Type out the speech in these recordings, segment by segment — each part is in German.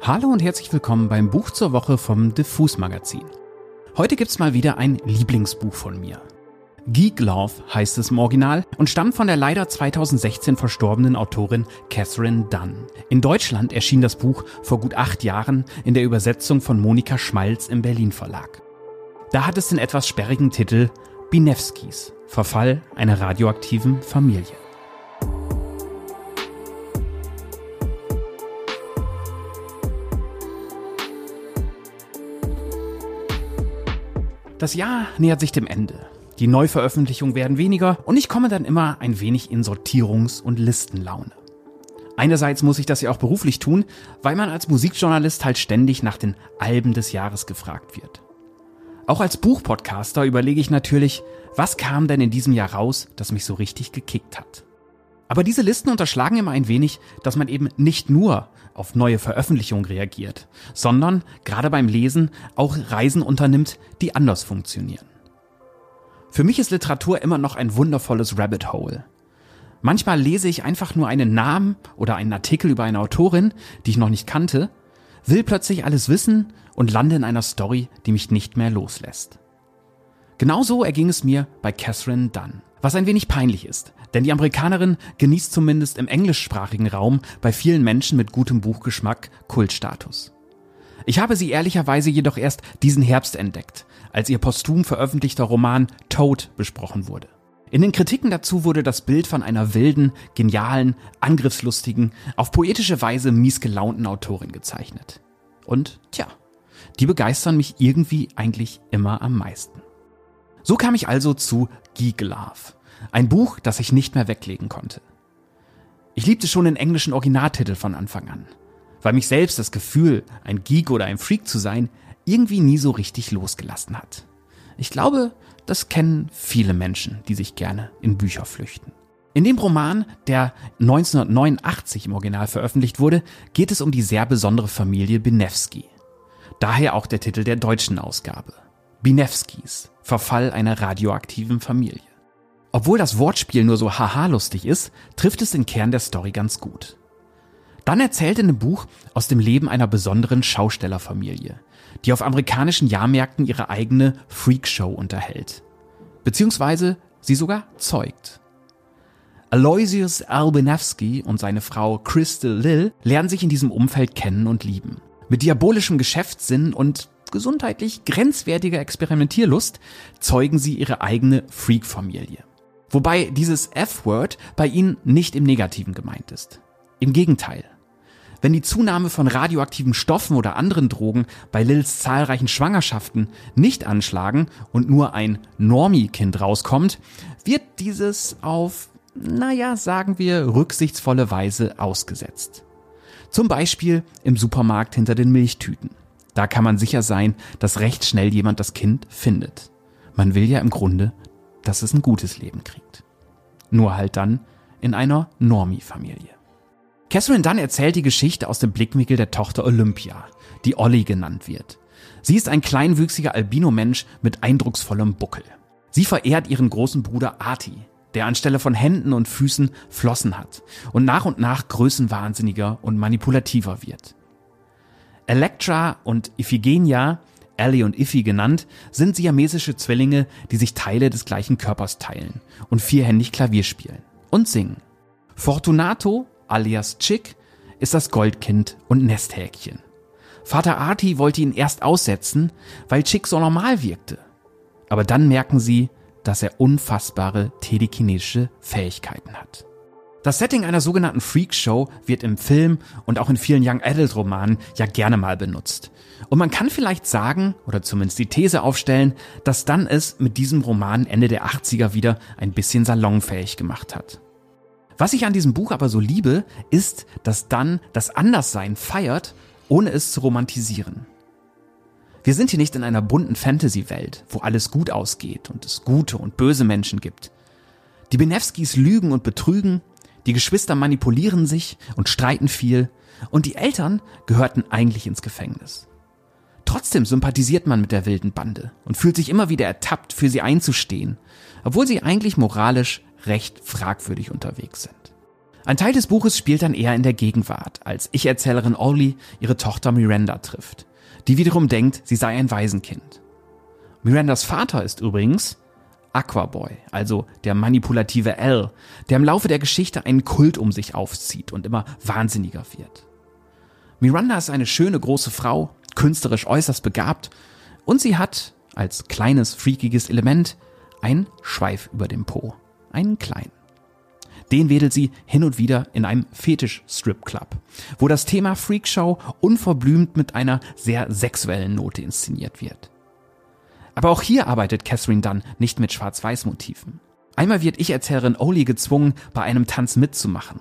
Hallo und herzlich willkommen beim Buch zur Woche vom Diffus Magazin. Heute gibt's mal wieder ein Lieblingsbuch von mir. Geek Love heißt es im Original und stammt von der leider 2016 verstorbenen Autorin Catherine Dunn. In Deutschland erschien das Buch vor gut acht Jahren in der Übersetzung von Monika Schmalz im Berlin Verlag. Da hat es den etwas sperrigen Titel Binevskis, Verfall einer radioaktiven Familie. Das Jahr nähert sich dem Ende. Die Neuveröffentlichungen werden weniger und ich komme dann immer ein wenig in Sortierungs- und Listenlaune. Einerseits muss ich das ja auch beruflich tun, weil man als Musikjournalist halt ständig nach den Alben des Jahres gefragt wird. Auch als Buchpodcaster überlege ich natürlich, was kam denn in diesem Jahr raus, das mich so richtig gekickt hat. Aber diese Listen unterschlagen immer ein wenig, dass man eben nicht nur auf neue Veröffentlichungen reagiert, sondern gerade beim Lesen auch Reisen unternimmt, die anders funktionieren. Für mich ist Literatur immer noch ein wundervolles Rabbit Hole. Manchmal lese ich einfach nur einen Namen oder einen Artikel über eine Autorin, die ich noch nicht kannte, will plötzlich alles wissen und lande in einer Story, die mich nicht mehr loslässt. Genauso erging es mir bei Catherine Dunn. Was ein wenig peinlich ist, denn die Amerikanerin genießt zumindest im englischsprachigen Raum bei vielen Menschen mit gutem Buchgeschmack Kultstatus. Ich habe sie ehrlicherweise jedoch erst diesen Herbst entdeckt, als ihr posthum veröffentlichter Roman Toad besprochen wurde. In den Kritiken dazu wurde das Bild von einer wilden, genialen, angriffslustigen, auf poetische Weise miesgelaunten Autorin gezeichnet. Und tja, die begeistern mich irgendwie eigentlich immer am meisten. So kam ich also zu Geek Love, ein Buch, das ich nicht mehr weglegen konnte. Ich liebte schon den englischen Originaltitel von Anfang an, weil mich selbst das Gefühl, ein Geek oder ein Freak zu sein, irgendwie nie so richtig losgelassen hat. Ich glaube, das kennen viele Menschen, die sich gerne in Bücher flüchten. In dem Roman, der 1989 im Original veröffentlicht wurde, geht es um die sehr besondere Familie Benevsky. Daher auch der Titel der deutschen Ausgabe. Binevskis, Verfall einer radioaktiven Familie. Obwohl das Wortspiel nur so haha lustig ist, trifft es den Kern der Story ganz gut. Dann erzählt in dem Buch aus dem Leben einer besonderen Schaustellerfamilie, die auf amerikanischen Jahrmärkten ihre eigene Freakshow unterhält. Beziehungsweise sie sogar zeugt. Aloysius Albinewski und seine Frau Crystal Lill lernen sich in diesem Umfeld kennen und lieben. Mit diabolischem Geschäftssinn und gesundheitlich grenzwertiger Experimentierlust zeugen sie ihre eigene Freak-Familie. Wobei dieses F-Word bei ihnen nicht im Negativen gemeint ist. Im Gegenteil. Wenn die Zunahme von radioaktiven Stoffen oder anderen Drogen bei Lils zahlreichen Schwangerschaften nicht anschlagen und nur ein Normie-Kind rauskommt, wird dieses auf, naja, sagen wir, rücksichtsvolle Weise ausgesetzt. Zum Beispiel im Supermarkt hinter den Milchtüten. Da kann man sicher sein, dass recht schnell jemand das Kind findet. Man will ja im Grunde dass es ein gutes Leben kriegt. Nur halt dann in einer Normie-Familie. Catherine Dunn erzählt die Geschichte aus dem Blickwinkel der Tochter Olympia, die Ollie genannt wird. Sie ist ein kleinwüchsiger Albino-Mensch mit eindrucksvollem Buckel. Sie verehrt ihren großen Bruder Arti, der anstelle von Händen und Füßen Flossen hat und nach und nach größenwahnsinniger und manipulativer wird. Elektra und Iphigenia Ellie und Iffy genannt, sind siamesische Zwillinge, die sich Teile des gleichen Körpers teilen und vierhändig Klavier spielen und singen. Fortunato, alias Chick, ist das Goldkind und Nesthäkchen. Vater Arti wollte ihn erst aussetzen, weil Chick so normal wirkte. Aber dann merken sie, dass er unfassbare telekinetische Fähigkeiten hat. Das Setting einer sogenannten Freakshow wird im Film und auch in vielen Young Adult Romanen ja gerne mal benutzt. Und man kann vielleicht sagen, oder zumindest die These aufstellen, dass dann es mit diesem Roman Ende der 80er wieder ein bisschen salonfähig gemacht hat. Was ich an diesem Buch aber so liebe, ist, dass dann das Anderssein feiert, ohne es zu romantisieren. Wir sind hier nicht in einer bunten Fantasy-Welt, wo alles gut ausgeht und es gute und böse Menschen gibt. Die Benevskis lügen und betrügen, die Geschwister manipulieren sich und streiten viel und die Eltern gehörten eigentlich ins Gefängnis. Trotzdem sympathisiert man mit der wilden Bande und fühlt sich immer wieder ertappt, für sie einzustehen, obwohl sie eigentlich moralisch recht fragwürdig unterwegs sind. Ein Teil des Buches spielt dann eher in der Gegenwart, als Ich-Erzählerin Ollie ihre Tochter Miranda trifft, die wiederum denkt, sie sei ein Waisenkind. Mirandas Vater ist übrigens Aquaboy, also der manipulative L, der im Laufe der Geschichte einen Kult um sich aufzieht und immer wahnsinniger wird. Miranda ist eine schöne große Frau, künstlerisch äußerst begabt und sie hat als kleines freakiges Element einen Schweif über dem Po, einen kleinen. Den wedelt sie hin und wieder in einem Fetisch-Strip-Club, wo das Thema Freakshow unverblümt mit einer sehr sexuellen Note inszeniert wird. Aber auch hier arbeitet Catherine Dunn nicht mit Schwarz-Weiß-Motiven. Einmal wird Ich-Erzählerin Oli gezwungen, bei einem Tanz mitzumachen.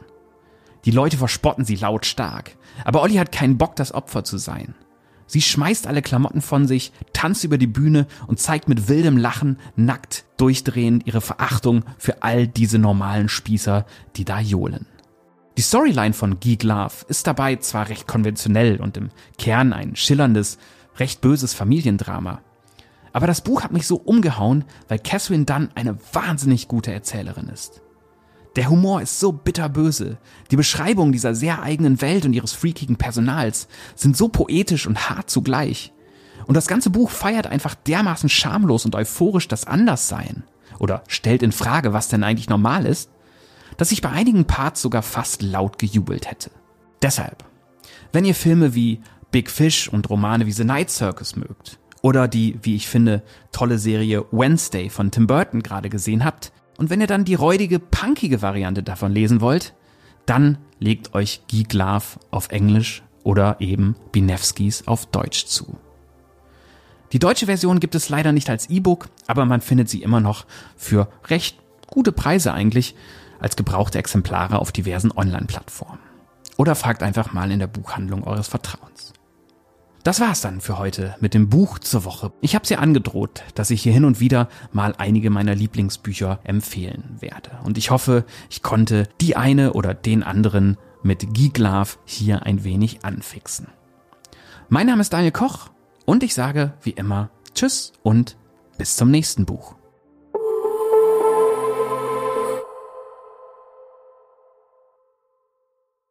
Die Leute verspotten sie lautstark, aber Olli hat keinen Bock, das Opfer zu sein. Sie schmeißt alle Klamotten von sich, tanzt über die Bühne und zeigt mit wildem Lachen, nackt, durchdrehend ihre Verachtung für all diese normalen Spießer, die da johlen. Die Storyline von Geek Love ist dabei zwar recht konventionell und im Kern ein schillerndes, recht böses Familiendrama. Aber das Buch hat mich so umgehauen, weil Catherine Dunn eine wahnsinnig gute Erzählerin ist. Der Humor ist so bitterböse. Die Beschreibungen dieser sehr eigenen Welt und ihres freakigen Personals sind so poetisch und hart zugleich. Und das ganze Buch feiert einfach dermaßen schamlos und euphorisch das Anderssein. Oder stellt in Frage, was denn eigentlich normal ist, dass ich bei einigen Parts sogar fast laut gejubelt hätte. Deshalb, wenn ihr Filme wie Big Fish und Romane wie The Night Circus mögt, oder die, wie ich finde, tolle Serie Wednesday von Tim Burton gerade gesehen habt. Und wenn ihr dann die räudige, punkige Variante davon lesen wollt, dann legt euch Geek Love auf Englisch oder eben Binevskis auf Deutsch zu. Die deutsche Version gibt es leider nicht als E-Book, aber man findet sie immer noch für recht gute Preise eigentlich als gebrauchte Exemplare auf diversen Online-Plattformen. Oder fragt einfach mal in der Buchhandlung eures Vertrauens. Das war's dann für heute mit dem Buch zur Woche. Ich habe ja angedroht, dass ich hier hin und wieder mal einige meiner Lieblingsbücher empfehlen werde. Und ich hoffe, ich konnte die eine oder den anderen mit Geek Love hier ein wenig anfixen. Mein Name ist Daniel Koch und ich sage wie immer Tschüss und bis zum nächsten Buch.